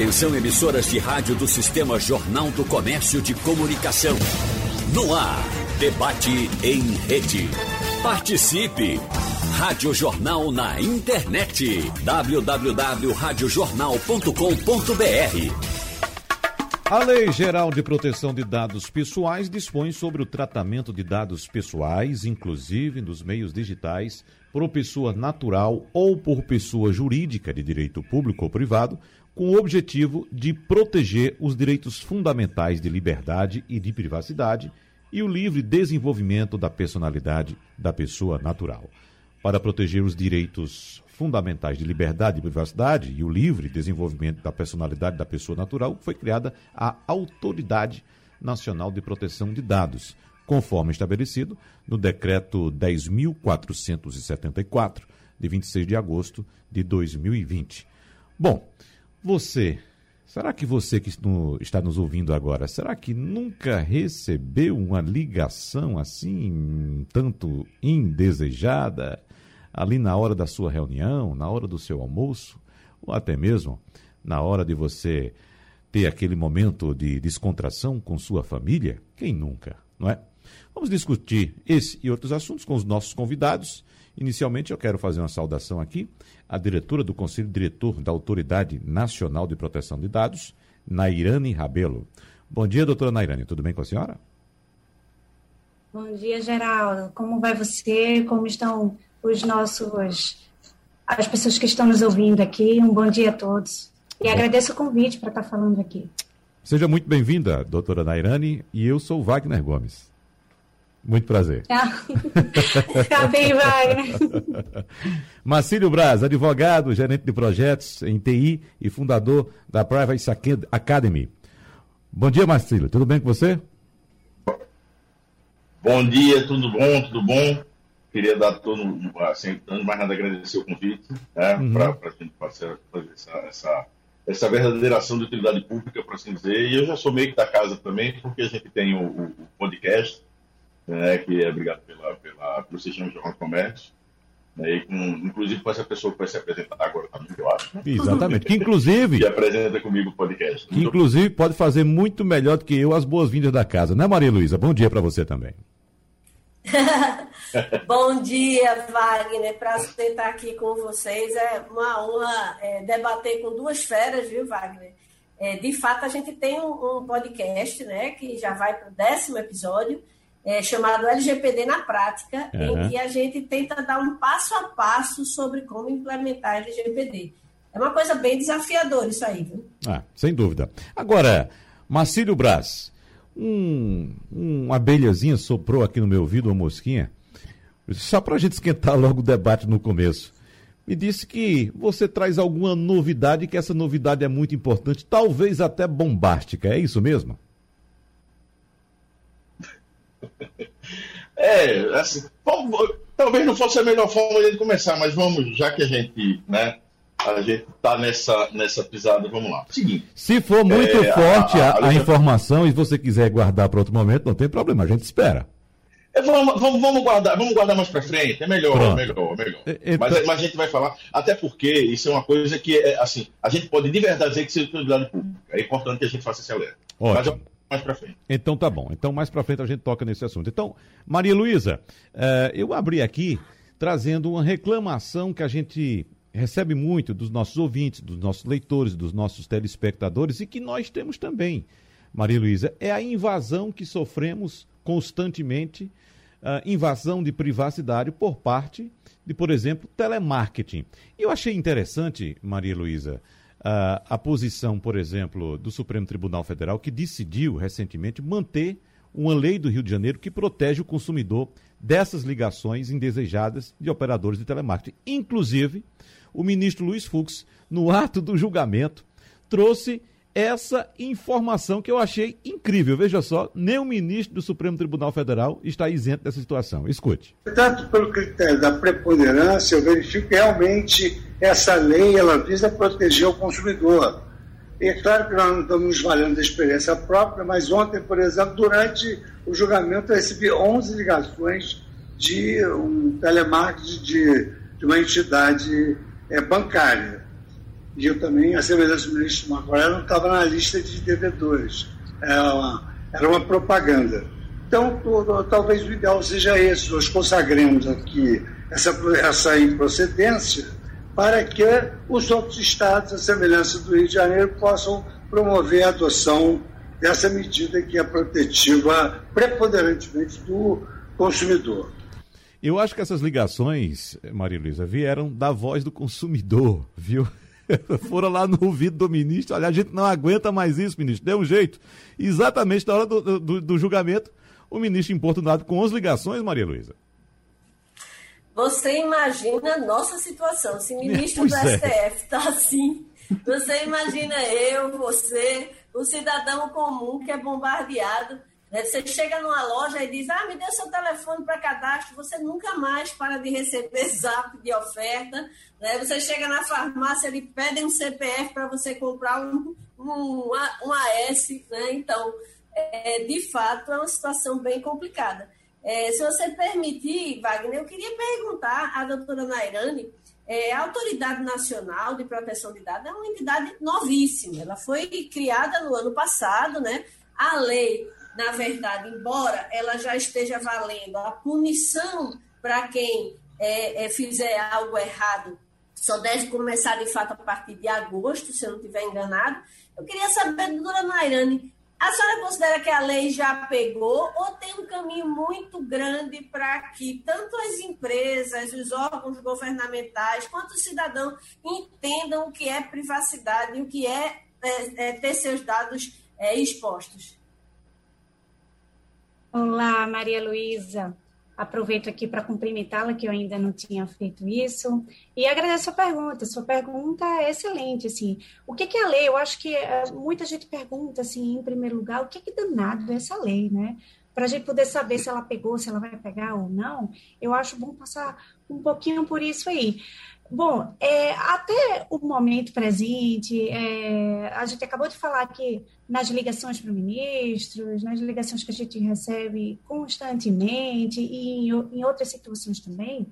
Atenção emissoras de rádio do Sistema Jornal do Comércio de Comunicação. No ar, debate em rede. Participe! Rádio Jornal na internet. www.radiojornal.com.br a Lei Geral de Proteção de Dados Pessoais dispõe sobre o tratamento de dados pessoais, inclusive nos meios digitais, por pessoa natural ou por pessoa jurídica de direito público ou privado, com o objetivo de proteger os direitos fundamentais de liberdade e de privacidade e o livre desenvolvimento da personalidade da pessoa natural. Para proteger os direitos fundamentais de liberdade e privacidade e o livre desenvolvimento da personalidade da pessoa natural, foi criada a Autoridade Nacional de Proteção de Dados, conforme estabelecido no Decreto 10.474, de 26 de agosto de 2020. Bom, você, será que você que está nos ouvindo agora, será que nunca recebeu uma ligação assim, tanto indesejada? ali na hora da sua reunião, na hora do seu almoço, ou até mesmo na hora de você ter aquele momento de descontração com sua família? Quem nunca, não é? Vamos discutir esse e outros assuntos com os nossos convidados. Inicialmente, eu quero fazer uma saudação aqui à diretora do Conselho Diretor da Autoridade Nacional de Proteção de Dados, Nairane Rabelo. Bom dia, doutora Nairane. Tudo bem com a senhora? Bom dia, Geraldo. Como vai você? Como estão os nossos as pessoas que estão nos ouvindo aqui. Um bom dia a todos. E bom. agradeço o convite para estar falando aqui. Seja muito bem-vinda, doutora Nairane, e eu sou Wagner Gomes. Muito prazer. Tá bem, Wagner. Marcílio Braz, advogado, gerente de projetos em TI e fundador da Privacy Academy. Bom dia, Marcílio. Tudo bem com você? Bom dia, tudo bom, tudo bom. Queria dar todo, assim, antes mais nada, agradecer o convite, né, uhum. para a gente fazer essa, essa, essa verdadeira ação de utilidade pública, por assim dizer. E eu já sou meio que da casa também, porque a gente tem o, o podcast, né, que é obrigado pela, pela, pelo Sistema Jornal do Comércio. Né, e com, inclusive com essa pessoa que vai se apresentar agora também, eu acho. Né? Exatamente. Que inclusive. que apresenta comigo o podcast. Que inclusive pode fazer muito melhor do que eu as boas-vindas da casa, né, Maria Luísa? Bom dia para você também. Bom dia, Wagner. Prazer estar aqui com vocês. É uma honra é, debater com duas feras, viu, Wagner? É, de fato, a gente tem um, um, podcast, né, que já vai para o décimo episódio, é, chamado LGPD na Prática, uhum. em que a gente tenta dar um passo a passo sobre como implementar LGPD. É uma coisa bem desafiadora isso aí, viu? Ah, sem dúvida. Agora, Marcílio Braz, um, uma abelhazinha soprou aqui no meu ouvido, uma mosquinha, só para a gente esquentar logo o debate no começo. Me disse que você traz alguma novidade, que essa novidade é muito importante, talvez até bombástica, é isso mesmo? É, assim, talvez não fosse a melhor forma de começar, mas vamos, já que a gente, né, a gente está nessa, nessa pisada, vamos lá. Seguinte. Se for muito é, forte a, a, a, a informação e você quiser guardar para outro momento, não tem problema, a gente espera. É, vamos, vamos, vamos, guardar, vamos guardar mais para frente, é melhor, Pronto. melhor, melhor. Então... Mas, mas, a gente vai falar, até porque isso é uma coisa que, é, assim, a gente pode de verdade dizer que isso é utilidade pública. É importante que a gente faça esse alerta. Ótimo. Mas mais para frente. Então tá bom. Então mais para frente a gente toca nesse assunto. Então, Maria Luísa, uh, eu abri aqui trazendo uma reclamação que a gente recebe muito dos nossos ouvintes, dos nossos leitores, dos nossos telespectadores e que nós temos também. Maria Luísa, é a invasão que sofremos constantemente, uh, invasão de privacidade por parte de, por exemplo, telemarketing. E eu achei interessante, Maria Luísa, uh, a posição, por exemplo, do Supremo Tribunal Federal, que decidiu recentemente manter uma lei do Rio de Janeiro que protege o consumidor dessas ligações indesejadas de operadores de telemarketing. Inclusive, o ministro Luiz Fux, no ato do julgamento, trouxe essa informação que eu achei incrível. Veja só, nem o ministro do Supremo Tribunal Federal está isento dessa situação. Escute. Tanto pelo critério da preponderância, eu verifico que realmente essa lei ela visa proteger o consumidor. E é claro que nós não estamos nos valendo da experiência própria, mas ontem, por exemplo, durante o julgamento, eu recebi 11 ligações de um telemarketing de, de uma entidade é, bancária e eu também, a semelhança do ministro Marco Aurélio, não estava na lista de devedores. Era uma, era uma propaganda. Então, talvez o ideal seja esse, nós consagremos aqui essa, essa improcedência para que os outros estados, a semelhança do Rio de Janeiro, possam promover a adoção dessa medida que é protetiva preponderantemente do consumidor. Eu acho que essas ligações, Maria Luísa, vieram da voz do consumidor, viu? Foram lá no ouvido do ministro, olha, a gente não aguenta mais isso, ministro, dê um jeito. Exatamente na hora do, do, do julgamento, o ministro importunado com as ligações, Maria Luísa. Você imagina a nossa situação, se o ministro pois do é. STF está assim, você imagina eu, você, o cidadão comum que é bombardeado né? Você chega numa loja e diz, ah, me dê seu telefone para cadastro, você nunca mais para de receber zap de oferta. Né? Você chega na farmácia, ele pede um CPF para você comprar um, um, um AS. Né? Então, é, de fato, é uma situação bem complicada. É, se você permitir, Wagner, eu queria perguntar à doutora Nairane, é, a Autoridade Nacional de Proteção de Dados é uma entidade novíssima, ela foi criada no ano passado, né? A lei na verdade, embora ela já esteja valendo a punição para quem é, é, fizer algo errado, só deve começar de fato a partir de agosto, se eu não estiver enganado. Eu queria saber, doutora Nairane, a senhora considera que a lei já pegou ou tem um caminho muito grande para que tanto as empresas, os órgãos governamentais, quanto os cidadãos entendam o que é privacidade e o que é, é, é ter seus dados é, expostos? Olá, Maria Luísa. Aproveito aqui para cumprimentá-la, que eu ainda não tinha feito isso. E agradeço a pergunta. Sua pergunta é excelente. Assim, o que, é a lei? Eu acho que uh, muita gente pergunta, assim, em primeiro lugar, o que, que danado é essa lei, né? Para a gente poder saber se ela pegou, se ela vai pegar ou não, eu acho bom passar um pouquinho por isso aí. Bom, é, até o momento presente, é, a gente acabou de falar que nas ligações para ministros, nas ligações que a gente recebe constantemente e em, em outras situações também,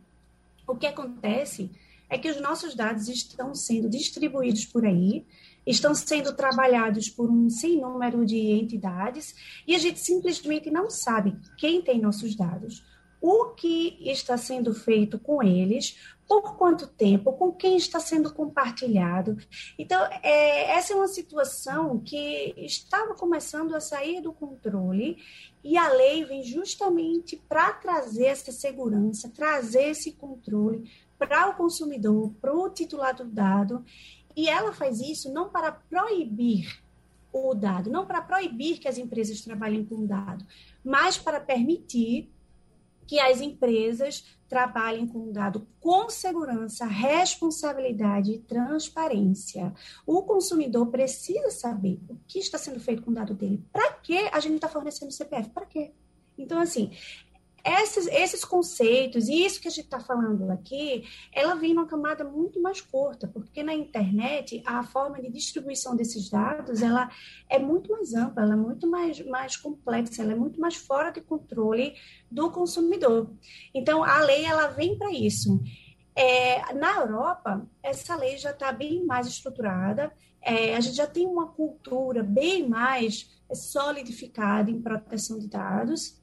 o que acontece é que os nossos dados estão sendo distribuídos por aí, estão sendo trabalhados por um sem número de entidades e a gente simplesmente não sabe quem tem nossos dados, o que está sendo feito com eles, por quanto tempo, com quem está sendo compartilhado. Então, é, essa é uma situação que estava começando a sair do controle e a lei vem justamente para trazer essa segurança, trazer esse controle para o consumidor, para o titular do dado, e ela faz isso não para proibir o dado, não para proibir que as empresas trabalhem com dado, mas para permitir que as empresas trabalhem com dado com segurança, responsabilidade e transparência. O consumidor precisa saber o que está sendo feito com o dado dele. Para que a gente está fornecendo CPF? Para quê? Então, assim, esses, esses conceitos e isso que a gente está falando aqui, ela vem numa camada muito mais curta, porque na internet a forma de distribuição desses dados ela é muito mais ampla, ela é muito mais, mais complexa, ela é muito mais fora de controle do consumidor. Então a lei ela vem para isso. É, na Europa, essa lei já está bem mais estruturada, é, a gente já tem uma cultura bem mais solidificada em proteção de dados,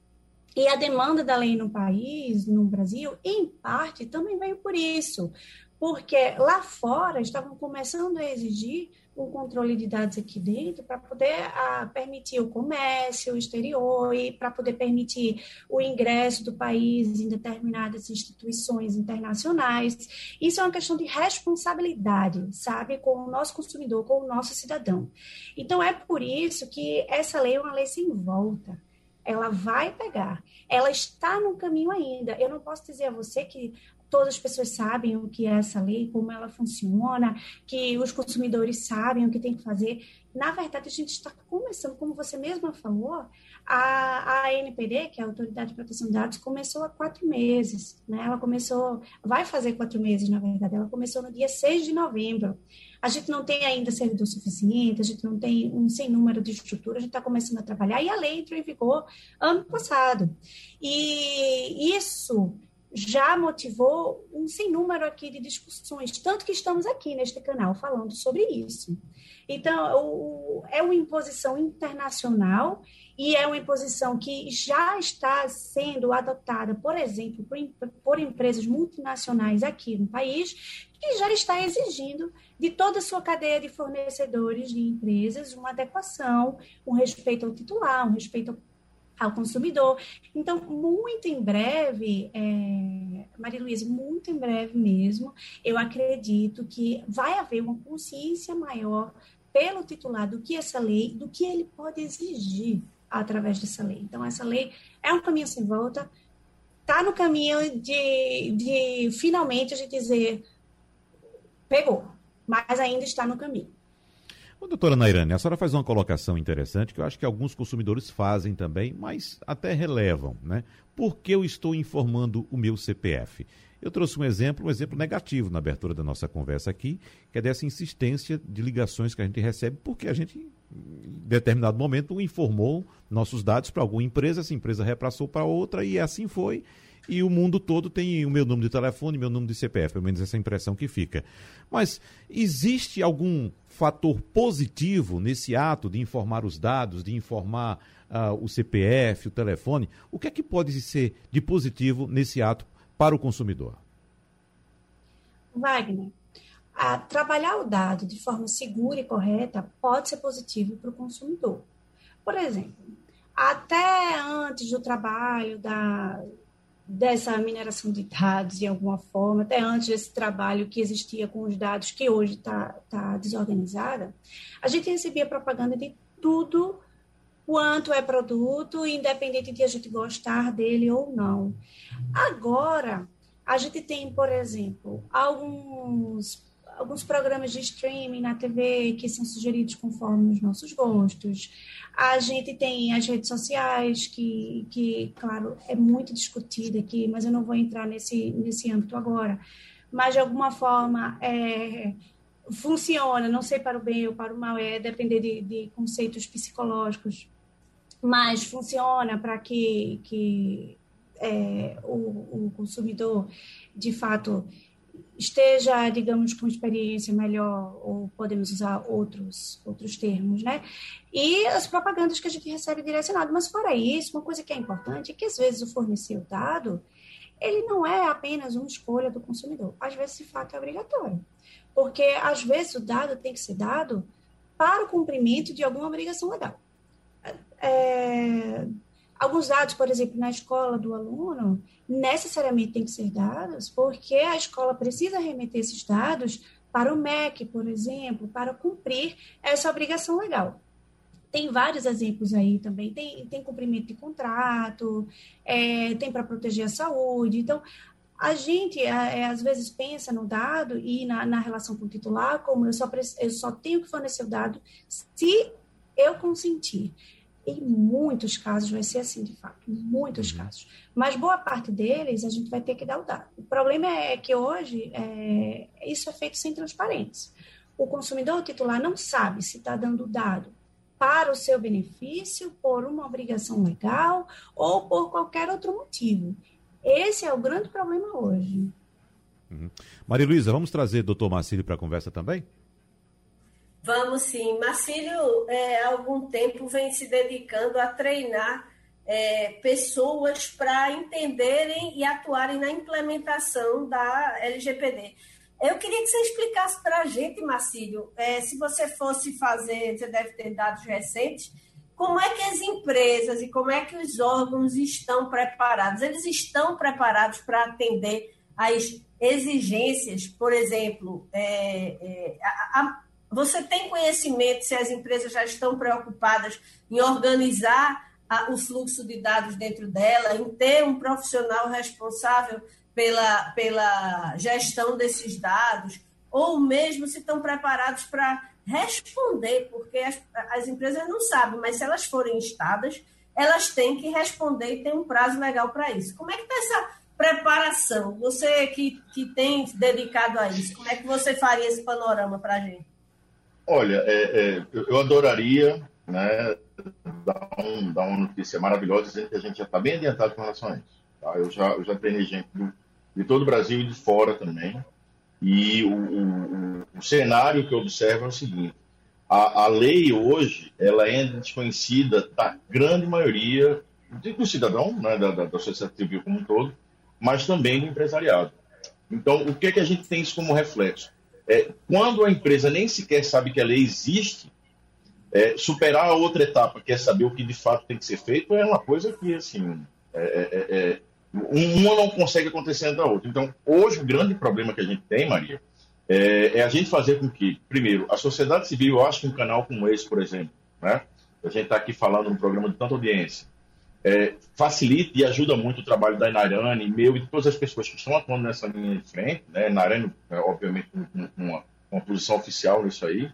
e a demanda da lei no país, no Brasil, em parte, também veio por isso, porque lá fora estavam começando a exigir um controle de dados aqui dentro para poder ah, permitir o comércio o exterior e para poder permitir o ingresso do país em determinadas instituições internacionais. Isso é uma questão de responsabilidade, sabe, com o nosso consumidor, com o nosso cidadão. Então é por isso que essa lei é uma lei sem volta ela vai pegar. Ela está no caminho ainda. Eu não posso dizer a você que todas as pessoas sabem o que é essa lei, como ela funciona, que os consumidores sabem o que tem que fazer. Na verdade, a gente está começando, como você mesma falou, a, a ANPD, que é a Autoridade de Proteção de Dados, começou há quatro meses. Né? Ela começou, vai fazer quatro meses, na verdade. Ela começou no dia 6 de novembro. A gente não tem ainda servidor suficiente, a gente não tem um sem número de estrutura, a gente está começando a trabalhar e a lei entrou em vigor ano passado. E isso já motivou um sem número aqui de discussões, tanto que estamos aqui neste canal falando sobre isso. Então, o, é uma imposição internacional e é uma imposição que já está sendo adotada, por exemplo, por, por empresas multinacionais aqui no país, que já está exigindo de toda a sua cadeia de fornecedores de empresas uma adequação, um respeito ao titular, um respeito ao consumidor. Então, muito em breve, é, Maria Luísa, muito em breve mesmo, eu acredito que vai haver uma consciência maior pelo titular do que essa lei, do que ele pode exigir através dessa lei. Então, essa lei é um caminho sem volta, está no caminho de, de finalmente a gente dizer pegou, mas ainda está no caminho. Bom, doutora Nairane, a senhora faz uma colocação interessante que eu acho que alguns consumidores fazem também, mas até relevam, né? Por que eu estou informando o meu CPF? Eu trouxe um exemplo, um exemplo negativo na abertura da nossa conversa aqui, que é dessa insistência de ligações que a gente recebe, porque a gente, em determinado momento, informou nossos dados para alguma empresa, essa empresa repassou para outra e assim foi e o mundo todo tem o meu número de telefone, meu número de CPF, pelo menos essa impressão que fica. Mas existe algum fator positivo nesse ato de informar os dados, de informar uh, o CPF, o telefone? O que é que pode ser de positivo nesse ato para o consumidor? Wagner, trabalhar o dado de forma segura e correta pode ser positivo para o consumidor. Por exemplo, até antes do trabalho da dessa mineração de dados de alguma forma, até antes desse trabalho que existia com os dados, que hoje está tá desorganizada, a gente recebia propaganda de tudo quanto é produto, independente de a gente gostar dele ou não. Agora, a gente tem, por exemplo, alguns alguns programas de streaming na TV que são sugeridos conforme os nossos gostos. A gente tem as redes sociais, que, que claro, é muito discutida aqui, mas eu não vou entrar nesse, nesse âmbito agora. Mas, de alguma forma, é, funciona, não sei para o bem ou para o mal, é depender de, de conceitos psicológicos, mas funciona para que, que é, o, o consumidor, de fato, esteja, digamos, com experiência melhor, ou podemos usar outros, outros termos, né? E as propagandas que a gente recebe direcionado. Mas, fora isso, uma coisa que é importante é que, às vezes, o fornecer o dado, ele não é apenas uma escolha do consumidor. Às vezes, de fato, é obrigatório. Porque, às vezes, o dado tem que ser dado para o cumprimento de alguma obrigação legal. É, alguns dados, por exemplo, na escola do aluno, necessariamente têm que ser dados, porque a escola precisa remeter esses dados para o MEC, por exemplo, para cumprir essa obrigação legal. Tem vários exemplos aí também, tem, tem cumprimento de contrato, é, tem para proteger a saúde. Então, a gente é, às vezes pensa no dado e na, na relação com o titular como eu só, eu só tenho que fornecer o dado se eu consentir. Em muitos casos vai ser assim, de fato, muitos uhum. casos. Mas boa parte deles a gente vai ter que dar o dado. O problema é que hoje é, isso é feito sem transparência. O consumidor o titular não sabe se está dando dado para o seu benefício, por uma obrigação legal ou por qualquer outro motivo. Esse é o grande problema hoje. Uhum. Maria Luísa, vamos trazer o doutor Marcílio para a conversa também? Vamos sim. Marcílio, é, há algum tempo, vem se dedicando a treinar é, pessoas para entenderem e atuarem na implementação da LGPD. Eu queria que você explicasse para a gente, Marcílio, é, se você fosse fazer, você deve ter dados recentes, como é que as empresas e como é que os órgãos estão preparados? Eles estão preparados para atender às exigências, por exemplo, é, é, a, a, você tem conhecimento se as empresas já estão preocupadas em organizar a, o fluxo de dados dentro dela, em ter um profissional responsável pela, pela gestão desses dados, ou mesmo se estão preparados para responder, porque as, as empresas não sabem, mas se elas forem estadas, elas têm que responder e tem um prazo legal para isso. Como é que está essa preparação? Você que, que tem dedicado a isso, como é que você faria esse panorama para a gente? Olha, é, é, eu adoraria né, dar, um, dar, uma notícia maravilhosa dizendo que a gente já está bem adiantado com relação a isso. Tá? Eu, já, eu já treinei gente do, de todo o Brasil e de fora também. E o, o, o cenário que eu observo é o seguinte: a, a lei hoje ela é desconhecida da grande maioria do cidadão, né, da, da, da sociedade civil como um todo, mas também do empresariado. Então, o que, é que a gente tem isso como reflexo? É, quando a empresa nem sequer sabe que a lei existe, é, superar a outra etapa, que é saber o que de fato tem que ser feito, é uma coisa que, assim, é, é, é uma não consegue acontecer da outra. Então, hoje, o grande problema que a gente tem, Maria, é, é, a gente fazer com que, primeiro, a sociedade civil, eu acho que um canal como esse, por exemplo, né, a gente está aqui falando num programa de tanta audiência, é, facilita e ajuda muito o trabalho da Inarane, meu e de todas as pessoas que estão atuando nessa linha de frente, né, Inarane, é, obviamente, uma, uma posição oficial nisso aí,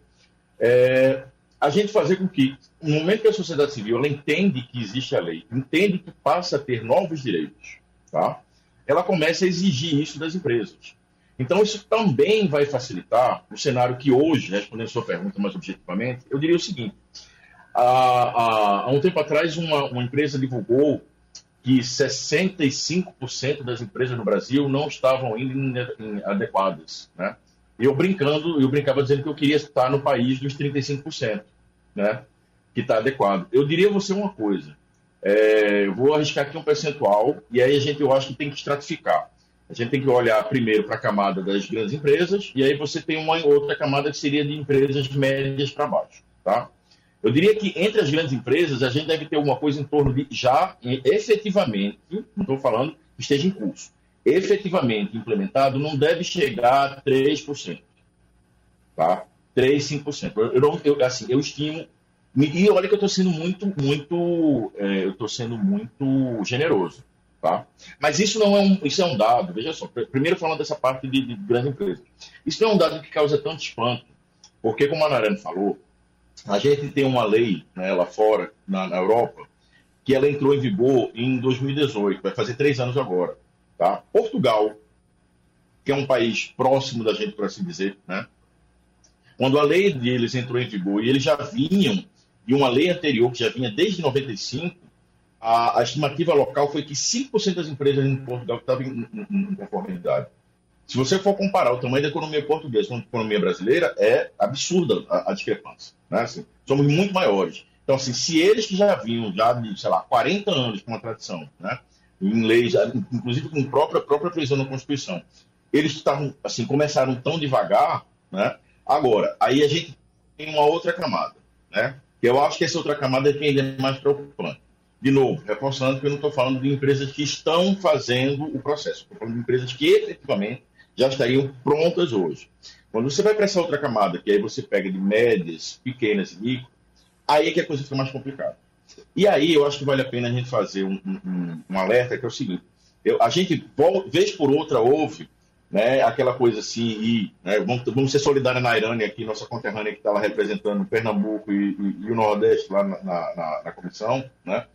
é, a gente fazer com que, no momento que a sociedade civil ela entende que existe a lei, entende que passa a ter novos direitos, tá? ela começa a exigir isso das empresas. Então, isso também vai facilitar o cenário que hoje, respondendo a sua pergunta mais objetivamente, eu diria o seguinte: há, há, um tempo atrás, uma, uma empresa divulgou que 65% das empresas no Brasil não estavam em adequadas, né? Eu brincando, eu brincava dizendo que eu queria estar no país dos 35%, né? Que está adequado. Eu diria a você uma coisa. É, eu vou arriscar aqui um percentual e aí a gente, eu acho que tem que estratificar. A gente tem que olhar primeiro para a camada das grandes empresas e aí você tem uma outra camada que seria de empresas médias para baixo, tá? Eu diria que entre as grandes empresas a gente deve ter uma coisa em torno de já efetivamente, não estou falando que esteja em curso, efetivamente implementado não deve chegar a 3%, tá? 3, 5%. Eu, eu, eu, assim, eu estimo e olha que eu estou sendo muito, muito, é, eu estou sendo muito generoso. Tá? Mas isso não é um, isso é um dado, veja só, primeiro falando dessa parte de, de grande empresa. Isso não é um dado que causa tanto espanto, porque como a Narane falou, a gente tem uma lei né, lá fora, na, na, Europa, que ela entrou em vigor em 2018, vai fazer três anos agora. Tá? Portugal, que é um país próximo da gente, por assim dizer, né? quando a lei deles entrou em vigor e eles já vinham de uma lei anterior, que já vinha desde 95, a, a estimativa local foi que 5% das empresas em Portugal estavam em, em, em, conformidade. Se você for comparar o tamanho da economia portuguesa com a economia brasileira, é absurda a, a discrepância. Né? Assim, somos muito maiores. Então, assim, se eles que já vinham já de, sei lá, 40 anos com uma tradição, né? em leis, inclusive com a própria, própria previsão na Constituição, eles estavam, assim, começaram tão devagar, né? Agora, aí a gente tem uma outra camada, né? Eu acho que essa outra camada é que ainda é mais preocupante de novo, reforçando que eu não estou falando de empresas que estão fazendo o processo, estou falando de empresas que efetivamente já estariam prontas hoje. Quando você vai para essa outra camada, que aí você pega de médias, pequenas e micro, aí é que a coisa fica mais complicada. E aí eu acho que vale a pena a gente fazer um, um, um alerta, que é o seguinte, eu, a gente, vez por outra, ouve né, aquela coisa assim, e né, vamos, vamos, ser solidários na Irânia aqui, nossa conterrânea que está lá representando Pernambuco e, e, e, o Nordeste lá na, na, na, comissão, né,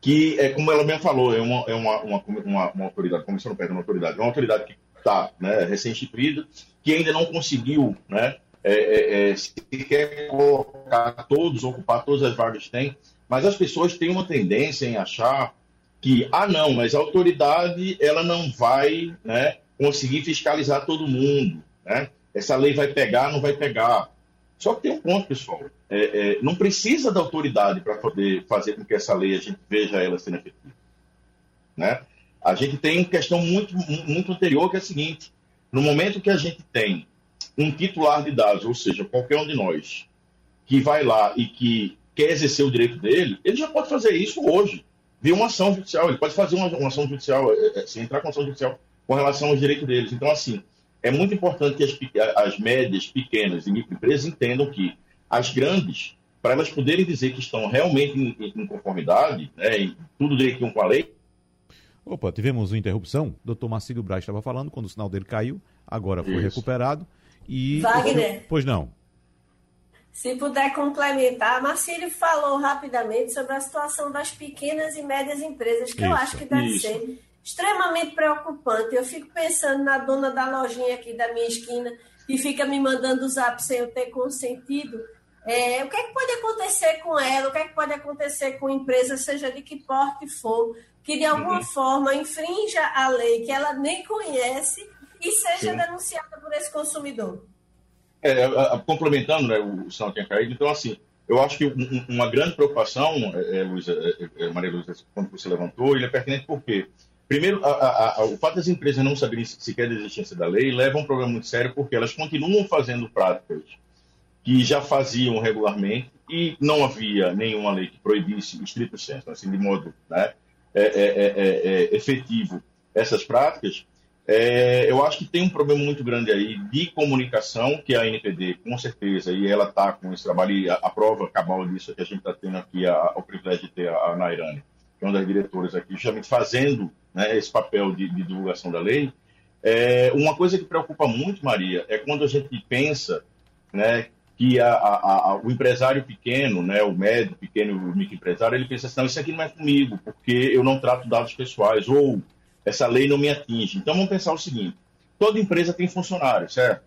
que, é, como ela mesmo falou, é uma, é uma, uma, uma, uma autoridade, comissão não perde uma autoridade, é uma autoridade que está né, recém-instituída, que ainda não conseguiu né, é, é, é, quer colocar todos, ocupar todas as vagas que tem, mas as pessoas têm uma tendência em achar que, ah, não, mas a autoridade ela não vai né, conseguir fiscalizar todo mundo. Né? Essa lei vai pegar, não vai pegar. Só que tem um ponto, pessoal. É, é, não precisa da autoridade para poder fazer com que essa lei a gente veja ela sendo efetiva. Né? A gente tem uma questão muito, muito anterior, que é a seguinte: no momento que a gente tem um titular de dados, ou seja, qualquer um de nós, que vai lá e que quer exercer o direito dele, ele já pode fazer isso hoje, via uma ação judicial. Ele pode fazer uma, uma ação judicial, é, é, se entrar com ação judicial com relação aos direitos deles. Então, assim, é muito importante que as, as médias, pequenas e microempresas entendam que as grandes, para elas poderem dizer que estão realmente em, em conformidade, né, em tudo direitinho com a lei. Opa, tivemos uma interrupção. O doutor Marcílio Braz estava falando quando o sinal dele caiu, agora foi Isso. recuperado. E. Wagner. Pois não. Se puder complementar, Marcílio falou rapidamente sobre a situação das pequenas e médias empresas, que Isso. eu acho que deve Isso. ser extremamente preocupante. Eu fico pensando na dona da lojinha aqui da minha esquina, que fica me mandando o zap sem eu ter consentido. É, o que, é que pode acontecer com ela? O que, é que pode acontecer com a empresa, seja de que porte for, que de alguma uhum. forma infrinja a lei que ela nem conhece e seja Sim. denunciada por esse consumidor. É, a, a, complementando, né, o sinal tinha caído, então assim, eu acho que um, uma grande preocupação, é, é, Luísa, é, é, Maria Luísa, quando você levantou, ele é pertinente porque, primeiro, a, a, o fato das empresas não saberem sequer da existência da lei leva a um problema muito sério porque elas continuam fazendo práticas que já faziam regularmente e não havia nenhuma lei que proibisse, estrito senso, assim, de modo né, é, é, é, efetivo essas práticas, é, eu acho que tem um problema muito grande aí de comunicação, que a NPD, com certeza, e ela está com esse trabalho, e a, a, prova cabal disso é que a gente está tendo aqui a, o privilégio de ter a, a Nairane, que é uma das diretoras aqui, justamente fazendo né, esse papel de, de, divulgação da lei. É, uma coisa que preocupa muito, Maria, é quando a gente pensa né, que o empresário pequeno, né, o médio, pequeno, o microempresário, ele pensa assim, não, isso aqui não é comigo, porque eu não trato dados pessoais, ou essa lei não me atinge. Então vamos pensar o seguinte: toda empresa tem funcionários, certo?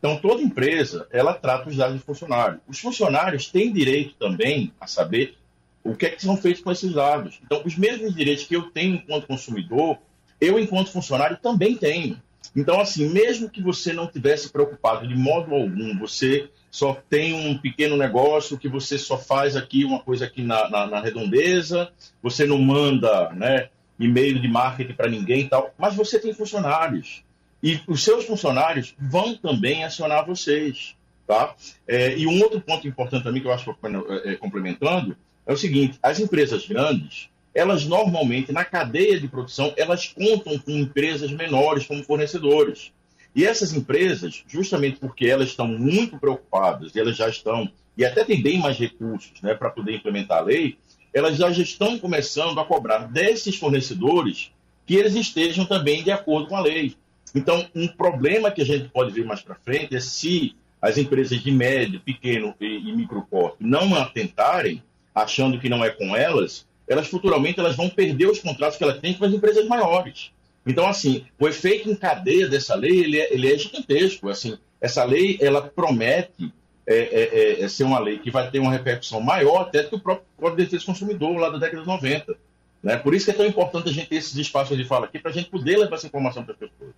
Então toda empresa ela trata os dados de funcionário. Os funcionários têm direito também a saber o que é que são feitos com esses dados. Então os mesmos direitos que eu tenho enquanto consumidor, eu enquanto funcionário também tenho. Então assim, mesmo que você não tivesse preocupado de modo algum, você só tem um pequeno negócio que você só faz aqui uma coisa aqui na, na, na redondeza, você não manda, né? e-mail de marketing para ninguém e tal, mas você tem funcionários. E os seus funcionários vão também acionar vocês. Tá? É, e um outro ponto importante também que eu acho que é, é, complementando é o seguinte: as empresas grandes, elas normalmente, na cadeia de produção, elas contam com empresas menores como fornecedores. E essas empresas, justamente porque elas estão muito preocupadas, elas já estão, e até têm bem mais recursos né, para poder implementar a lei, elas já estão começando a cobrar desses fornecedores que eles estejam também de acordo com a lei. Então, um problema que a gente pode ver mais para frente é se as empresas de médio, pequeno e, e micro porte não atentarem, achando que não é com elas, elas futuramente elas vão perder os contratos que elas têm com as empresas maiores. Então, assim, o efeito em cadeia dessa lei ele é, ele é gigantesco. Assim, essa lei ela promete é, é, é, é, ser uma lei que vai ter uma repercussão maior até do que o próprio Código de Defesa do Consumidor lá da década de 90. Né? Por isso que é tão importante a gente ter esses espaços de fala aqui para a gente poder levar essa informação para as pessoas.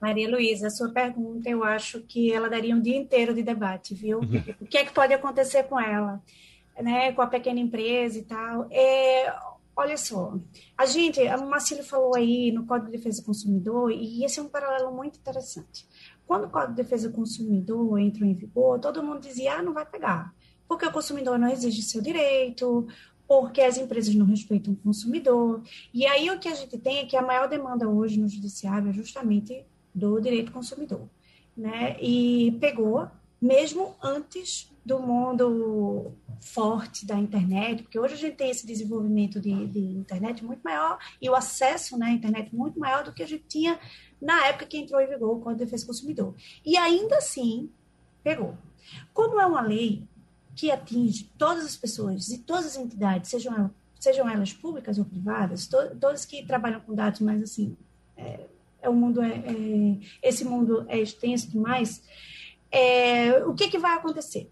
Maria Luísa, a sua pergunta, eu acho que ela daria um dia inteiro de debate, viu? Uhum. O que é que pode acontecer com ela, né? Com a pequena empresa e tal. É, olha só, a gente, a Marcílio falou aí no Código de Defesa do Consumidor, e esse é um paralelo muito interessante. Quando o Código de Defesa do Consumidor entrou em vigor, todo mundo dizia, ah, não vai pegar, porque o consumidor não exige seu direito, porque as empresas não respeitam o consumidor. E aí o que a gente tem é que a maior demanda hoje no judiciário é justamente do direito consumidor, né? E pegou mesmo antes do mundo forte da internet, porque hoje a gente tem esse desenvolvimento de, de internet muito maior e o acesso né, à internet muito maior do que a gente tinha na época que entrou em vigor o Código de Defesa do Consumidor. E ainda assim, pegou. Como é uma lei que atinge todas as pessoas e todas as entidades, sejam, sejam elas públicas ou privadas, to, todas que trabalham com dados, mas assim, é, é o mundo é, é, esse mundo é extenso demais. É, o que, que vai acontecer?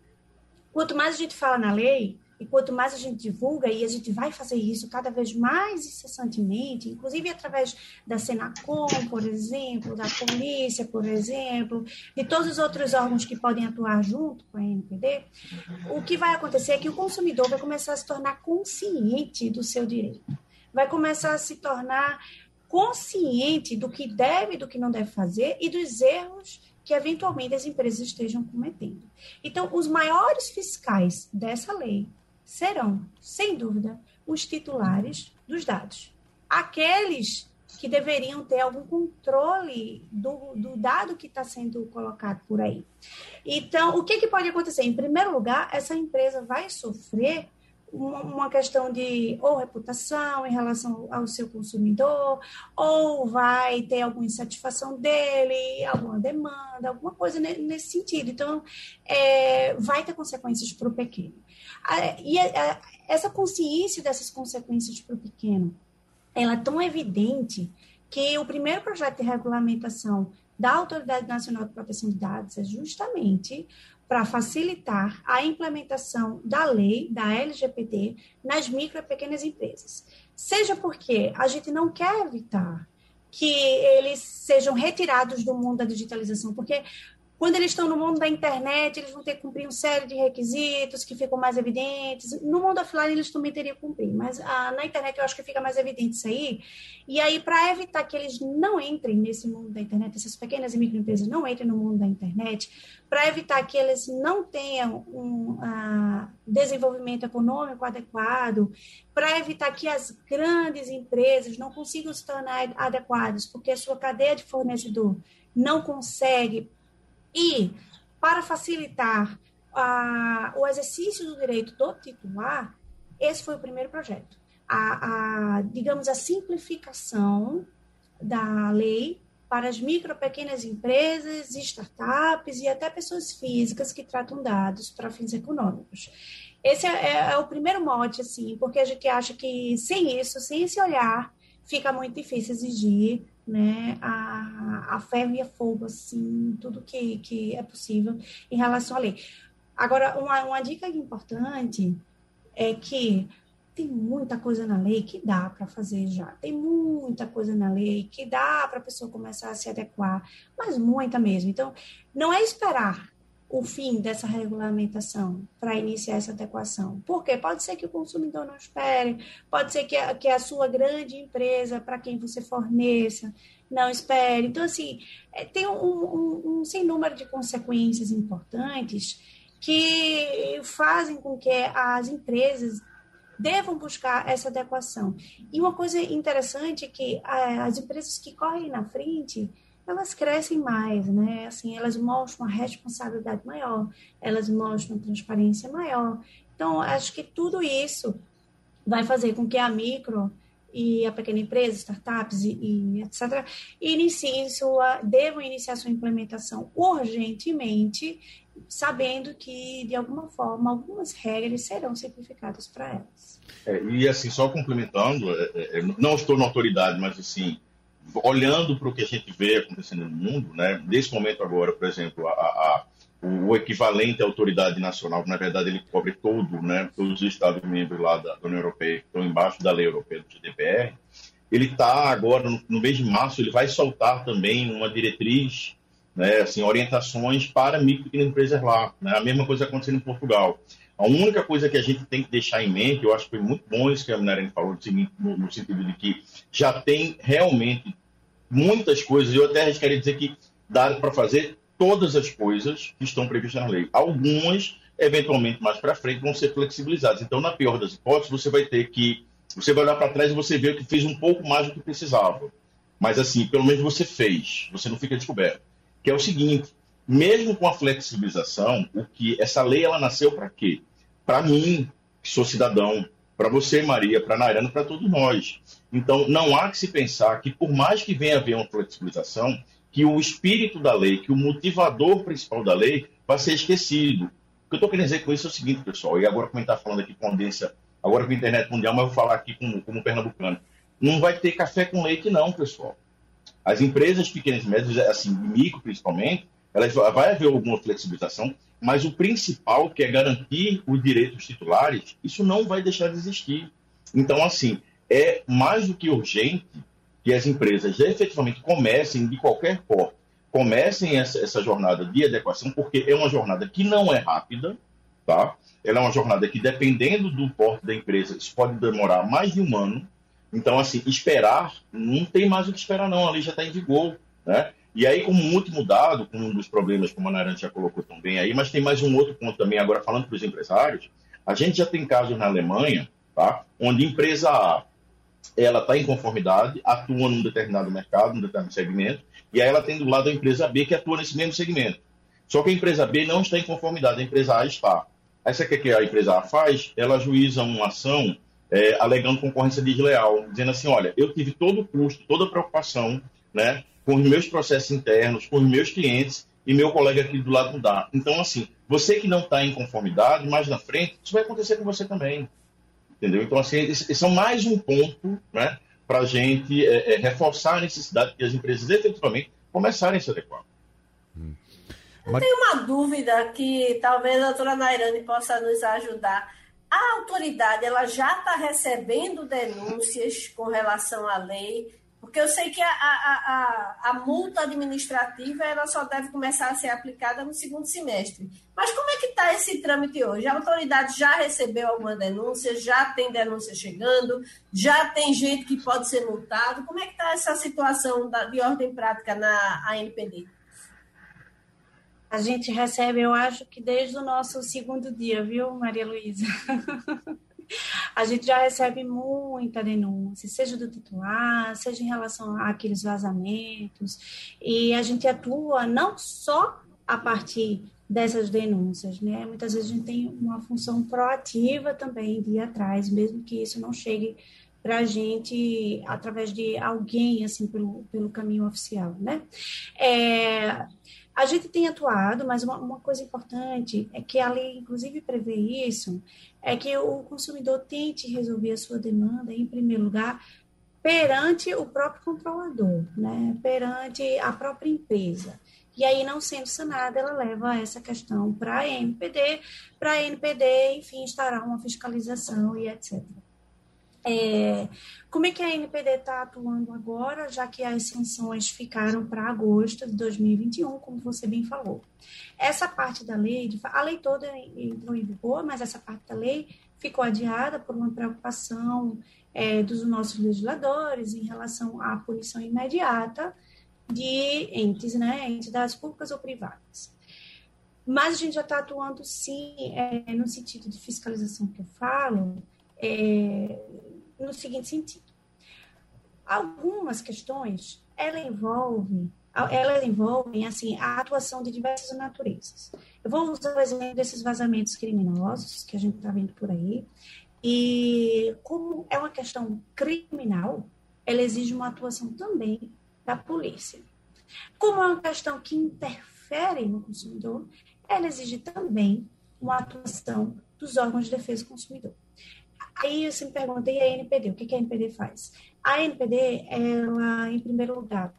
Quanto mais a gente fala na lei, e quanto mais a gente divulga, e a gente vai fazer isso cada vez mais incessantemente, inclusive através da Senacom, por exemplo, da polícia, por exemplo, de todos os outros órgãos que podem atuar junto com a NPD, o que vai acontecer é que o consumidor vai começar a se tornar consciente do seu direito, vai começar a se tornar consciente do que deve e do que não deve fazer e dos erros que eventualmente as empresas estejam cometendo. Então, os maiores fiscais dessa lei serão, sem dúvida, os titulares dos dados. Aqueles que deveriam ter algum controle do, do dado que está sendo colocado por aí. Então, o que, que pode acontecer? Em primeiro lugar, essa empresa vai sofrer uma questão de ou reputação em relação ao seu consumidor, ou vai ter alguma insatisfação dele, alguma demanda, alguma coisa nesse sentido. Então, é, vai ter consequências para o pequeno. E essa consciência dessas consequências para o pequeno, ela é tão evidente que o primeiro projeto de regulamentação da Autoridade Nacional de Proteção de Dados é justamente para facilitar a implementação da lei, da LGPD, nas micro e pequenas empresas. Seja porque a gente não quer evitar que eles sejam retirados do mundo da digitalização, porque quando eles estão no mundo da internet, eles vão ter que cumprir uma série de requisitos que ficam mais evidentes. No mundo offline, eles também teriam que cumprir, mas ah, na internet eu acho que fica mais evidente isso aí. E aí, para evitar que eles não entrem nesse mundo da internet, essas pequenas e microempresas não entrem no mundo da internet, para evitar que eles não tenham um ah, desenvolvimento econômico adequado, para evitar que as grandes empresas não consigam se tornar adequadas, porque a sua cadeia de fornecedor não consegue e, para facilitar a, o exercício do direito do titular, esse foi o primeiro projeto. A, a, digamos, a simplificação da lei para as micro, pequenas empresas, startups e até pessoas físicas que tratam dados para fins econômicos. Esse é, é, é o primeiro mote, assim, porque a gente acha que sem isso, sem esse olhar, fica muito difícil exigir né, a, a ferro e a fogo, assim, tudo que, que é possível em relação à lei. Agora, uma, uma dica importante é que tem muita coisa na lei que dá para fazer já. Tem muita coisa na lei que dá para a pessoa começar a se adequar, mas muita mesmo. Então, não é esperar o fim dessa regulamentação para iniciar essa adequação? Porque pode ser que o consumidor não espere, pode ser que a, que a sua grande empresa, para quem você forneça, não espere. Então, assim, é, tem um, um, um sem número de consequências importantes que fazem com que as empresas devam buscar essa adequação. E uma coisa interessante é que as empresas que correm na frente, elas crescem mais, né? Assim, elas mostram uma responsabilidade maior, elas mostram transparência maior. Então, acho que tudo isso vai fazer com que a micro e a pequena empresa, startups e, e etc., iniciem sua, devam iniciar sua implementação urgentemente, sabendo que, de alguma forma, algumas regras serão simplificadas para elas. É, e, assim, só complementando, é, é, não estou na autoridade, mas, assim, olhando para o que a gente vê acontecendo no mundo, né? Nesse momento agora, por exemplo, a, a, o equivalente à autoridade nacional, na verdade ele cobre todo, né? Todos os Estados membros lá da, União Europeia que estão embaixo da lei europeia do GDPR, ele está agora no, no, mês de março, ele vai soltar também uma diretriz, né? Assim, orientações para micro e pequenas empresas lá, né? A mesma coisa acontecendo em Portugal. A única coisa que a gente tem que deixar em mente, eu acho que foi muito bom isso que a Minarene falou, no sentido de que já tem realmente muitas coisas, eu até arriscaria dizer que dá para fazer todas as coisas que estão previstas na lei. Algumas, eventualmente, mais para frente, vão ser flexibilizadas. Então, na pior das hipóteses, você vai ter que. Você vai olhar para trás e você vê que fez um pouco mais do que precisava. Mas, assim, pelo menos você fez, você não fica descoberto. Que é o seguinte: mesmo com a flexibilização, o que essa lei ela nasceu para quê? Para mim, que sou cidadão, para você, Maria, para Nairana, para todos nós. Então, não há que se pensar que, por mais que venha a haver uma flexibilização, que o espírito da lei, que o motivador principal da lei vai ser esquecido. O que eu estou querendo dizer com isso é o seguinte, pessoal, e agora como a gente está falando aqui com audiência, agora com a internet mundial, mas vou falar aqui como, como pernambucano. Não vai ter café com leite, não, pessoal. As empresas pequenas e médias, assim, micro principalmente, elas vai haver alguma flexibilização, mas o principal, que é garantir os direitos titulares, isso não vai deixar de existir. Então, assim, é mais do que urgente que as empresas efetivamente comecem, de qualquer porte, comecem essa, essa jornada de adequação, porque é uma jornada que não é rápida, tá? Ela é uma jornada que, dependendo do porte da empresa, isso pode demorar mais de um ano. Então, assim, esperar, não tem mais o que esperar, não. A lei já está em vigor, né? E aí, como um último dado, com um dos problemas, como a Narante já colocou também aí, mas tem mais um outro ponto também, agora falando para os empresários, a gente já tem casos na Alemanha, tá? onde empresa A ela está em conformidade, atua num determinado mercado, num determinado segmento, e aí ela tem do lado a empresa B que atua nesse mesmo segmento. Só que a empresa B não está em conformidade, a empresa A está. Quer que a empresa A faz? Ela juíza uma ação é, alegando concorrência desleal, dizendo assim, olha, eu tive todo o custo, toda a preocupação, né, com os meus processos internos, com os meus clientes, e meu colega aqui do lado não dá. Então, assim, você que não está em conformidade, mais na frente, isso vai acontecer com você também. Entendeu? Então, assim, esse é mais um ponto né, para a gente é, é, reforçar a necessidade que as empresas efetivamente começarem a se adequar. Hum. Eu tenho uma dúvida que talvez a doutora Nairane possa nos ajudar. A autoridade ela já está recebendo denúncias com relação à lei porque eu sei que a, a, a, a, multa administrativa ela só deve começar a ser aplicada no segundo semestre. Mas como é que está esse trâmite hoje? A autoridade já recebeu alguma denúncia? Já tem denúncia chegando? Já tem gente que pode ser multado? Como é que está essa situação da, de ordem prática na ANPD? A gente recebe, eu acho que desde o nosso segundo dia, viu, Maria Luísa? a gente já recebe muita denúncia, seja do titular, seja em relação àqueles vazamentos, e a gente atua não só a partir dessas denúncias, né? Muitas vezes a gente tem uma função proativa também de ir atrás, mesmo que isso não chegue para a gente através de alguém, assim, pelo, pelo caminho oficial, né? É, a gente tem atuado, mas uma, uma, coisa importante é que a lei, inclusive, prevê isso, é que o consumidor tente resolver a sua demanda, em primeiro lugar, perante o próprio controlador, né? perante a própria empresa. E aí, não sendo sanada, ela leva essa questão para a NPD, para a NPD, enfim, instaurar uma fiscalização e etc. É, como é que a NPD está atuando agora, já que as sanções ficaram para agosto de 2021, como você bem falou? Essa parte da lei, a lei toda entrou em vigor, mas essa parte da lei ficou adiada por uma preocupação é, dos nossos legisladores em relação à punição imediata de entes, né, entidades públicas ou privadas. Mas a gente já está atuando, sim, é, no sentido de fiscalização que eu falo, é, no seguinte sentido. Algumas questões, ela envolve, elas envolvem, assim, a atuação de diversas naturezas. Eu vou usar o exemplo desses vazamentos criminosos que a gente está vendo por aí, e como é uma questão criminal, ela exige uma atuação também da polícia. Como é uma questão que interfere no consumidor, ela exige também uma atuação dos órgãos de defesa do consumidor. Aí você me pergunta, e a NPD? O que, que a NPD faz? A NPD, ela, em primeiro lugar,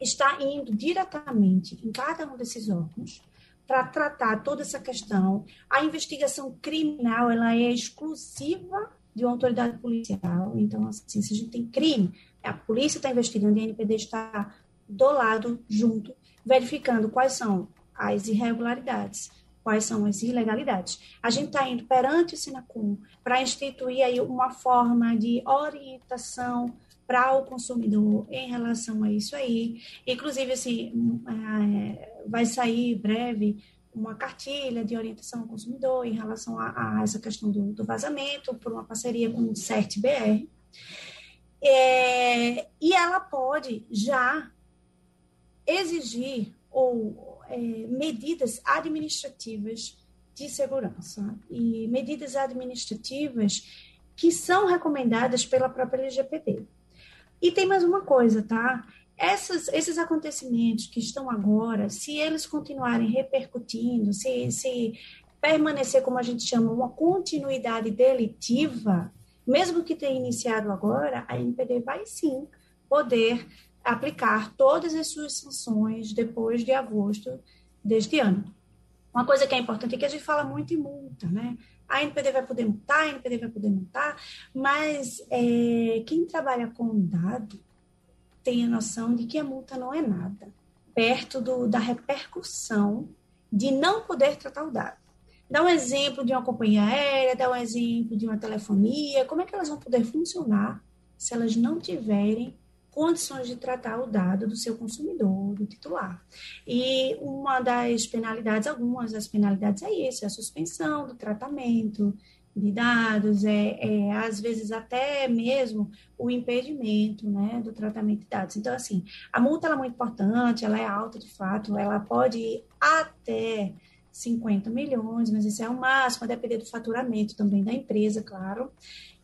está indo diretamente em cada um desses órgãos para tratar toda essa questão. A investigação criminal, ela é exclusiva de uma autoridade policial. Então, assim, se a gente tem crime, a polícia está investigando e a NPD está do lado, junto, verificando quais são as irregularidades quais são as ilegalidades. A gente está indo perante o Sinacum para instituir aí uma forma de orientação para o consumidor em relação a isso aí. Inclusive, assim, é, vai sair breve uma cartilha de orientação ao consumidor em relação a, a essa questão do, do, vazamento, por uma parceria com o CERT-BR. É, e ela pode já exigir ou é, medidas administrativas de segurança e medidas administrativas que são recomendadas pela própria LGPD. E tem mais uma coisa, tá? Essas, esses acontecimentos que estão agora, se eles continuarem repercutindo, se, se permanecer, como a gente chama, uma continuidade delitiva, mesmo que tenha iniciado agora, a NPD vai sim poder aplicar todas as suas sanções depois de agosto deste ano. Uma coisa que é importante é que a gente fala muito em multa, né? A NPD vai poder multar, a NPD vai poder multar, mas é, quem trabalha com dado tem a noção de que a multa não é nada, perto do, da repercussão de não poder tratar o dado. Dá um exemplo de uma companhia aérea, dá um exemplo de uma telefonia, como é que elas vão poder funcionar se elas não tiverem condições de tratar o dado do seu consumidor, do titular. E uma das penalidades, algumas das penalidades é isso, é a suspensão do tratamento de dados, é, é às vezes até mesmo o impedimento né, do tratamento de dados. Então, assim, a multa é muito importante, ela é alta de fato, ela pode ir até 50 milhões, mas isso é o máximo, a depender do faturamento também da empresa, claro.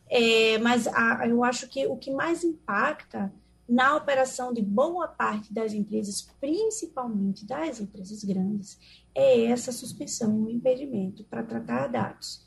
É, mas a, eu acho que o que mais impacta na operação de boa parte das empresas, principalmente das empresas grandes, é essa suspensão, o impedimento para tratar dados.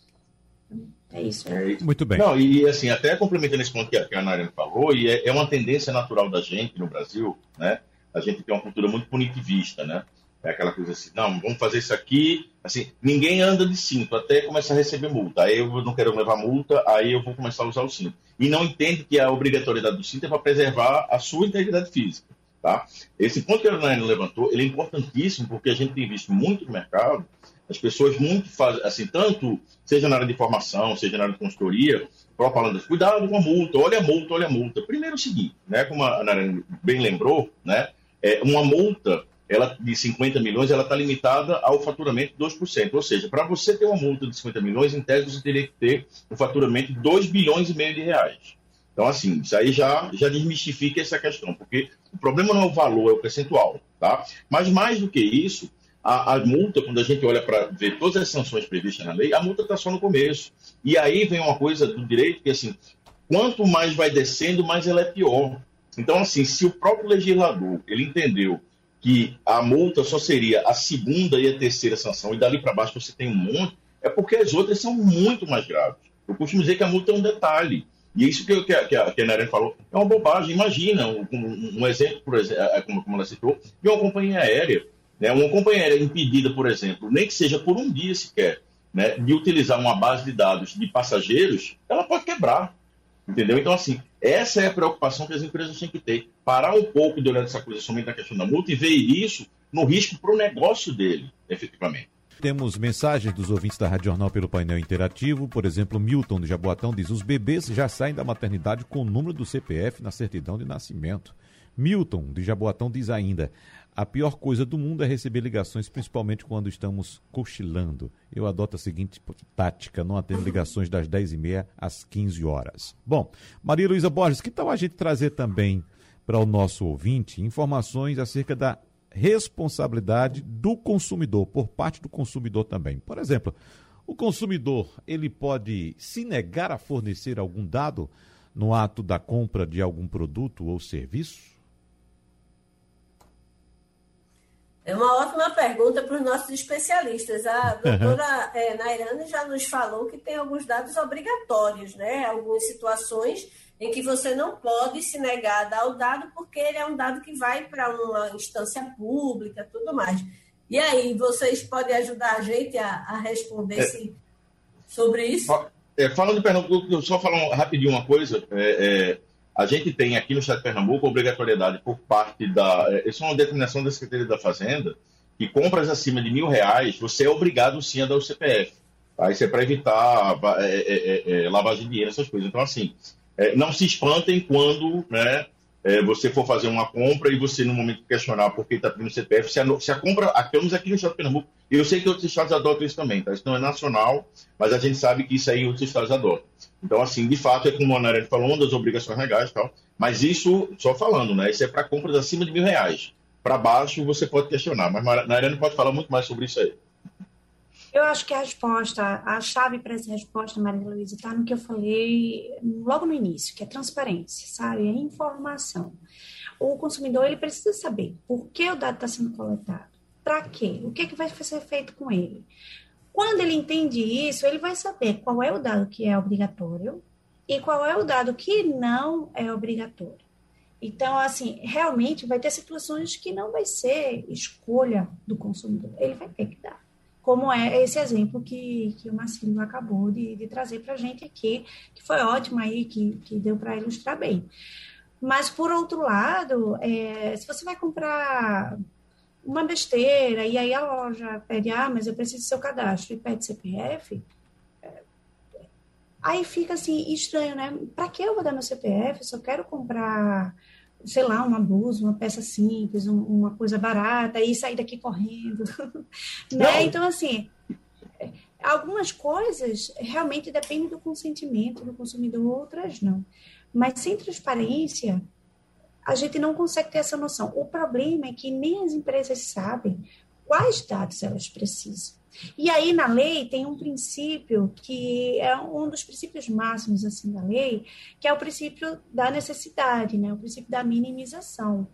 É isso. É isso. Muito bem. Não, e assim, até complementando esse ponto que a, que a Nariane falou, e é, é, uma tendência natural da gente no Brasil, né? A gente tem uma cultura muito punitivista, né? É aquela coisa assim, não, vamos fazer isso aqui. Assim, ninguém anda de cinto até começar a receber multa. Aí eu não quero levar multa, aí eu vou começar a usar o cinto. E não entende que a obrigatoriedade do cinto é para preservar a sua integridade física. Tá? Esse ponto que a Ana levantou, ele é importantíssimo porque a gente tem visto muito no mercado as pessoas muito fazem, assim, tanto seja na área de formação, seja na área de consultoria, falando, cuidado com a multa, olha a multa, olha a multa. Primeiro é o seguinte, né, como a Ana bem lembrou, né, é, uma multa ela de 50 milhões, ela está limitada ao faturamento de 2%. Ou seja, para você ter uma multa de 50 milhões, em tese você teria que ter um faturamento de 2 bilhões e meio de reais. Então, assim, isso aí já, já desmistifica essa questão, porque o problema não é o valor, é o percentual, tá? Mas mais do que isso, a, a multa, quando a gente olha para ver todas as sanções previstas na lei, a multa está só no começo. E aí vem uma coisa do direito que, assim, quanto mais vai descendo, mais ela é pior. Então, assim, se o próprio legislador ele entendeu que a multa só seria a segunda e a terceira sanção, e dali para baixo você tem um monte, é porque as outras são muito mais graves. Eu costumo dizer que a multa é um detalhe. E isso que, que, que a, que a falou é uma bobagem. Imagina um, um, exemplo, por exemplo, como, como ela citou, de uma companhia aérea né? Uma companheira impedida, por exemplo, nem que seja por um dia sequer, né, de utilizar uma base de dados de passageiros, ela pode quebrar. Entendeu? Então, assim, essa é a preocupação que as empresas têm que ter. Parar um pouco olhar essa coisa somente na questão da multa e ver isso no risco para o negócio dele, efetivamente. Temos mensagens dos ouvintes da Rádio Jornal pelo painel interativo. Por exemplo, Milton de Jaboatão diz: os bebês já saem da maternidade com o número do CPF na certidão de nascimento. Milton de Jaboatão diz ainda: a pior coisa do mundo é receber ligações, principalmente quando estamos cochilando. Eu adoto a seguinte tática: não atendo ligações das 10h30 às 15 horas. Bom, Maria Luísa Borges, que tal a gente trazer também para o nosso ouvinte informações acerca da responsabilidade do consumidor, por parte do consumidor também? Por exemplo, o consumidor ele pode se negar a fornecer algum dado no ato da compra de algum produto ou serviço? É uma ótima pergunta para os nossos especialistas. A doutora é, Nairane já nos falou que tem alguns dados obrigatórios, né? Algumas situações em que você não pode se negar a dar o dado porque ele é um dado que vai para uma instância pública tudo mais. E aí, vocês podem ajudar a gente a, a responder é, sobre isso? É, falando de Pernambuco, só falar rapidinho uma coisa. É, é a gente tem aqui no estado de Pernambuco obrigatoriedade por parte da. É, isso é uma determinação da Secretaria da Fazenda, que compras acima de mil reais, você é obrigado sim a dar o CPF. Tá? Isso é para evitar é, é, é, é, lavagem de dinheiro, essas coisas. Então, assim, é, não se espantem quando né, você for fazer uma compra e você, no momento, questionar por que está pedindo CPF, se a, se a compra, aqui, aqui no estado de Pernambuco, eu sei que outros estados adotam isso também, tá? Isso não é nacional, mas a gente sabe que isso aí outros estados adotam. Então, assim, de fato, é como a Narene falou, uma das obrigações legais e tal. Mas isso, só falando, né? Isso é para compras acima de mil reais. Para baixo, você pode questionar. Mas a Narene pode falar muito mais sobre isso aí. Eu acho que a resposta, a chave para essa resposta, Maria Luísa, está no que eu falei logo no início, que é transparência, sabe? É informação. O consumidor ele precisa saber por que o dado está sendo coletado, para quê, o que, é que vai ser feito com ele. Quando ele entende isso, ele vai saber qual é o dado que é obrigatório e qual é o dado que não é obrigatório. Então, assim, realmente vai ter situações que não vai ser escolha do consumidor, ele vai ter que dar. Como é esse exemplo que, que o Marcelo acabou de, de trazer para a gente aqui, que foi ótimo aí, que, que deu para ilustrar bem. Mas, por outro lado, é, se você vai comprar uma besteira, e aí a loja pede, ah, mas eu preciso do seu cadastro, e pede CPF, é, aí fica assim, estranho, né? Para que eu vou dar meu CPF? Eu só quero comprar, sei lá, uma blusa, uma peça simples, um, uma coisa barata, e sair daqui correndo, né? Então, assim, algumas coisas realmente dependem do consentimento do consumidor, outras não. Mas sem transparência, a gente não consegue ter essa noção. O problema é que nem as empresas sabem quais dados elas precisam. E aí, na lei, tem um princípio que é um dos princípios máximos assim da lei, que é o princípio da necessidade, né? o princípio da minimização.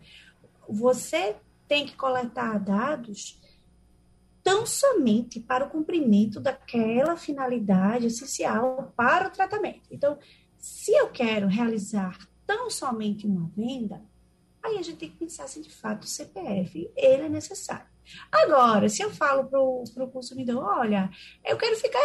Você tem que coletar dados tão somente para o cumprimento daquela finalidade essencial para o tratamento. Então, se eu quero realizar tão somente uma venda, aí a gente tem que pensar se de fato o CPF ele é necessário. Agora, se eu falo para o consumidor, olha, eu quero ficar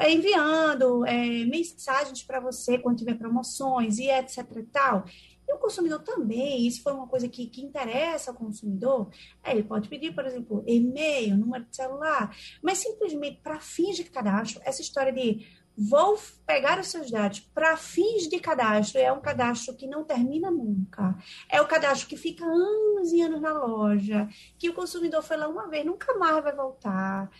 é, enviando é, mensagens para você quando tiver promoções e etc e tal, e o consumidor também, isso foi uma coisa que, que interessa ao consumidor, é, ele pode pedir, por exemplo, e-mail, número de celular, mas simplesmente para fins de cadastro, essa história de vou pegar os seus dados para fins de cadastro, é um cadastro que não termina nunca. É o cadastro que fica anos e anos na loja, que o consumidor foi lá uma vez, nunca mais vai voltar.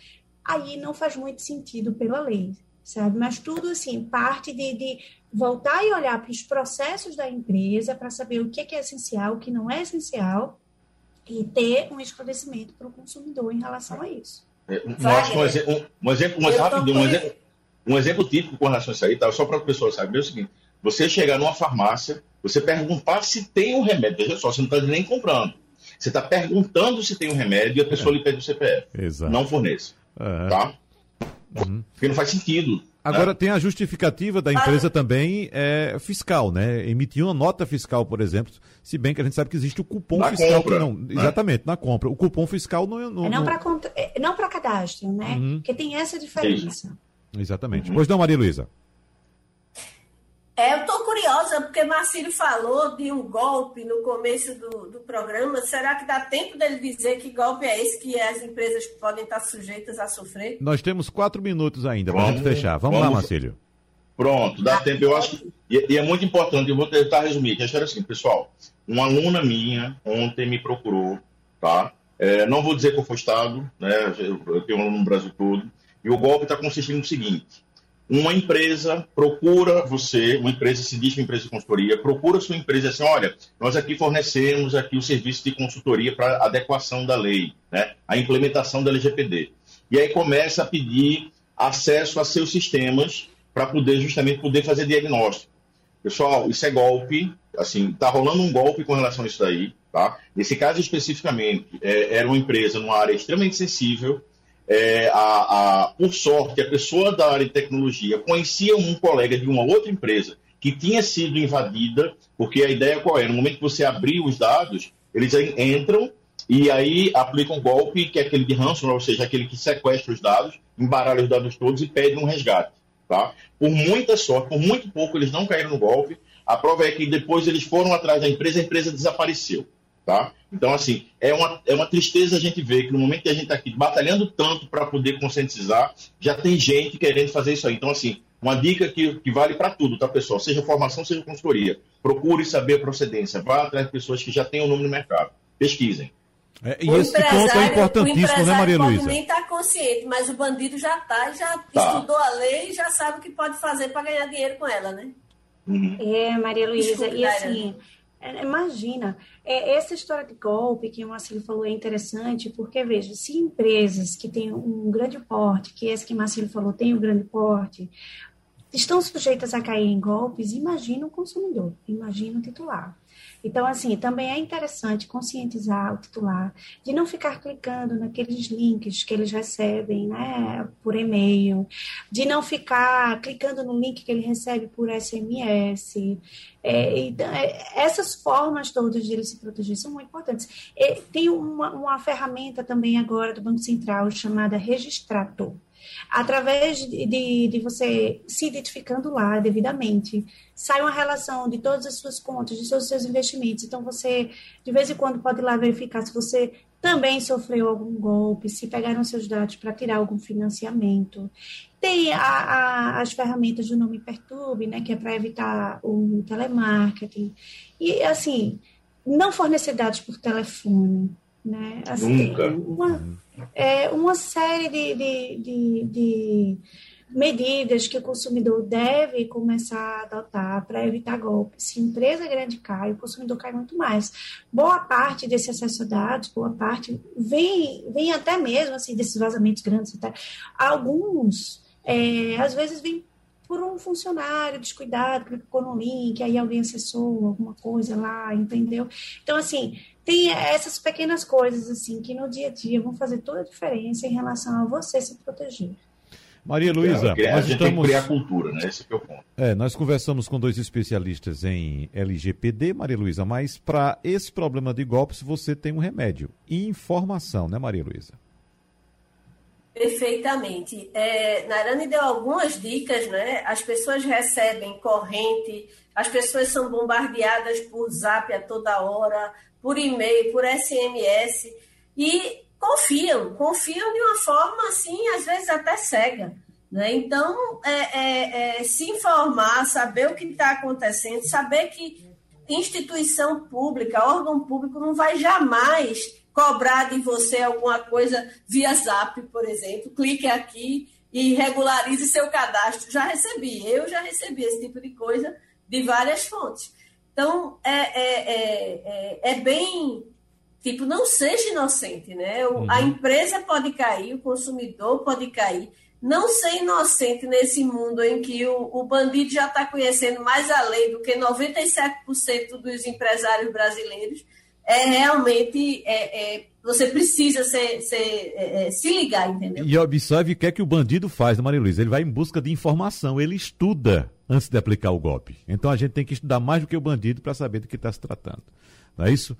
Aí não faz muito sentido pela lei, sabe? Mas tudo assim, parte de, de voltar e olhar para os processos da empresa para saber o que é, essencial, o que não é essencial e ter um esclarecimento para o consumidor em relação a isso. É, um, um, um exemplo, um exemplo, um exemplo um exemplo típico com relação a isso aí, tá? só para a pessoa saber é o seguinte: você chegar numa farmácia, você perguntar se tem um remédio. Veja só, você não está nem comprando. Você está perguntando se tem um remédio e a pessoa é. lhe pede o CPF. Exato. Não fornece. É. Tá? Uhum. Porque não faz sentido. Agora, né? tem a justificativa da empresa também é, fiscal, né? Emitir uma nota fiscal, por exemplo, se bem que a gente sabe que existe o cupom na fiscal. Compra, não, né? Exatamente, na compra. O cupom fiscal não é. Não, é não, não para cadastro, né? Uhum. Porque tem essa diferença. Isso. Exatamente. Uhum. Pois não, Maria Luísa. É, eu estou curiosa, porque Marcílio falou de um golpe no começo do, do programa. Será que dá tempo dele dizer que golpe é esse que as empresas podem estar sujeitas a sofrer? Nós temos quatro minutos ainda para a gente fechar. Vamos, vamos lá, Marcílio. Pronto, dá tempo. Eu acho que. E, e, é muito importante, eu vou tentar resumir, que a história é assim, pessoal. Uma aluna minha ontem me procurou, tá? É, não vou dizer qual foi o estado, né? Eu tenho um aluno no Brasil todo. E o golpe está consistindo no seguinte: uma empresa procura você, uma empresa se diz uma empresa de consultoria, procura sua empresa assim, olha, nós aqui fornecemos aqui o serviço de consultoria para adequação da lei, né, a implementação da LGPD. E aí começa a pedir acesso a seus sistemas para poder justamente poder fazer diagnóstico. Pessoal, isso é golpe, assim, está rolando um golpe com relação a isso daí, tá? Nesse caso especificamente, é, era uma empresa numa área extremamente sensível, é, a, a, por sorte, a pessoa da área de tecnologia conhecia um colega de uma outra empresa que tinha sido invadida, porque a ideia qual é? No momento que você abrir os dados, eles entram e aí aplicam um golpe, que é aquele de ransomware, ou seja, aquele que sequestra os dados, embaralha os dados todos e pede um resgate. Tá? Por muita sorte, por muito pouco, eles não caíram no golpe. A prova é que depois eles foram atrás da empresa, a empresa desapareceu. Tá? Então, assim, é uma, é uma tristeza a gente ver que no momento que a gente está aqui batalhando tanto para poder conscientizar, já tem gente querendo fazer isso aí. Então, assim, uma dica que, que vale para tudo, tá, pessoal? Seja formação, seja consultoria. Procure saber a procedência. Vá atrás de pessoas que já têm o nome no mercado. Pesquisem. É, e o esse ponto é importantíssimo, né, Maria Luísa? nem está consciente, mas o bandido já está, já tá. estudou a lei e já sabe o que pode fazer para ganhar dinheiro com ela, né? Uhum. É, Maria Luísa, e assim, imagina, é, essa história de golpe que o Marcelo falou é interessante, porque, veja, se empresas que têm um grande porte, que esse que o Marcelo falou tem um grande porte, estão sujeitas a cair em golpes, imagina o consumidor, imagina o titular. Então, assim, também é interessante conscientizar o titular de não ficar clicando naqueles links que eles recebem, né, por e-mail, de não ficar clicando no link que ele recebe por SMS. É, então, é, essas formas todas de ele se proteger são muito importantes. E tem uma, uma ferramenta também agora do Banco Central chamada Registrator através de, de, você se identificando lá devidamente, sai uma relação de todas as suas contas, de todos os seus investimentos. Então, você, de vez em quando, pode ir lá verificar se você também sofreu algum golpe, se pegaram seus dados para tirar algum financiamento. Tem a, a, as ferramentas do Nome Perturbe, né, que é para evitar o telemarketing. E, assim, não fornecer dados por telefone. Né? Assim, Nunca. Uma, é, uma série de, de, de, de medidas que o consumidor deve começar a adotar para evitar golpes. Se a empresa grande cai, o consumidor cai muito mais. Boa parte desse acesso a dados, boa parte, vem, vem até mesmo assim, desses vazamentos grandes. Até. Alguns, é, às vezes, vem por um funcionário descuidado, que clicou no link, aí alguém acessou alguma coisa lá, entendeu? Então, assim, tem essas pequenas coisas, assim, que no dia a dia vão fazer toda a diferença em relação a você se proteger. Maria Luísa, é, nós a gente estamos... tem que criar cultura, né? Esse é o ponto. É, nós conversamos com dois especialistas em LGPD, Maria Luísa, mas para esse problema de golpes você tem um remédio. Informação, né, Maria Luísa? Perfeitamente. É, Narani deu algumas dicas, né? As pessoas recebem corrente, as pessoas são bombardeadas por zap a toda hora, por e-mail, por SMS, e confiam, confiam de uma forma assim, às vezes até cega. Né? Então, é, é, é se informar, saber o que está acontecendo, saber que instituição pública, órgão público não vai jamais cobrar de você alguma coisa via zap, por exemplo. Clique aqui e regularize seu cadastro. Já recebi, eu já recebi esse tipo de coisa de várias fontes. Então, é, é, é, é, é bem Tipo, não seja inocente, né? O, uhum. A empresa pode cair, o consumidor pode cair. Não ser inocente nesse mundo em que o, o bandido já está conhecendo mais a lei do que 97% dos empresários brasileiros é realmente é, é, você precisa ser, ser, é, é, se ligar, entendeu? E observe o que é que o bandido faz, né, Maria Luiz? Ele vai em busca de informação, ele estuda antes de aplicar o golpe. Então a gente tem que estudar mais do que o bandido para saber do que está se tratando. Não é isso?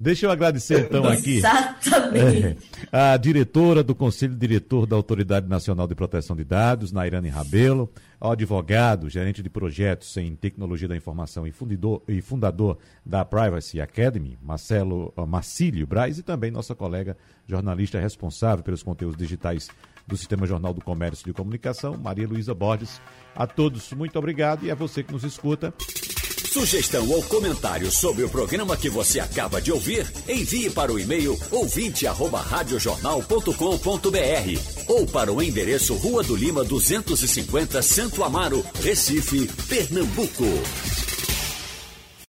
Deixa eu agradecer então aqui é, a diretora do Conselho Diretor da Autoridade Nacional de Proteção de Dados, Nairane Rabelo, ao advogado, gerente de projetos em tecnologia da informação e, fundidor, e fundador da Privacy Academy, Marcelo uh, Marcílio Braz, e também nossa colega jornalista responsável pelos conteúdos digitais do Sistema Jornal do Comércio de Comunicação, Maria Luísa Borges. A todos, muito obrigado e a você que nos escuta. Sugestão ou comentário sobre o programa que você acaba de ouvir, envie para o e-mail ouvinte@radiojornal.com.br ou para o endereço Rua do Lima 250, Santo Amaro, Recife, Pernambuco.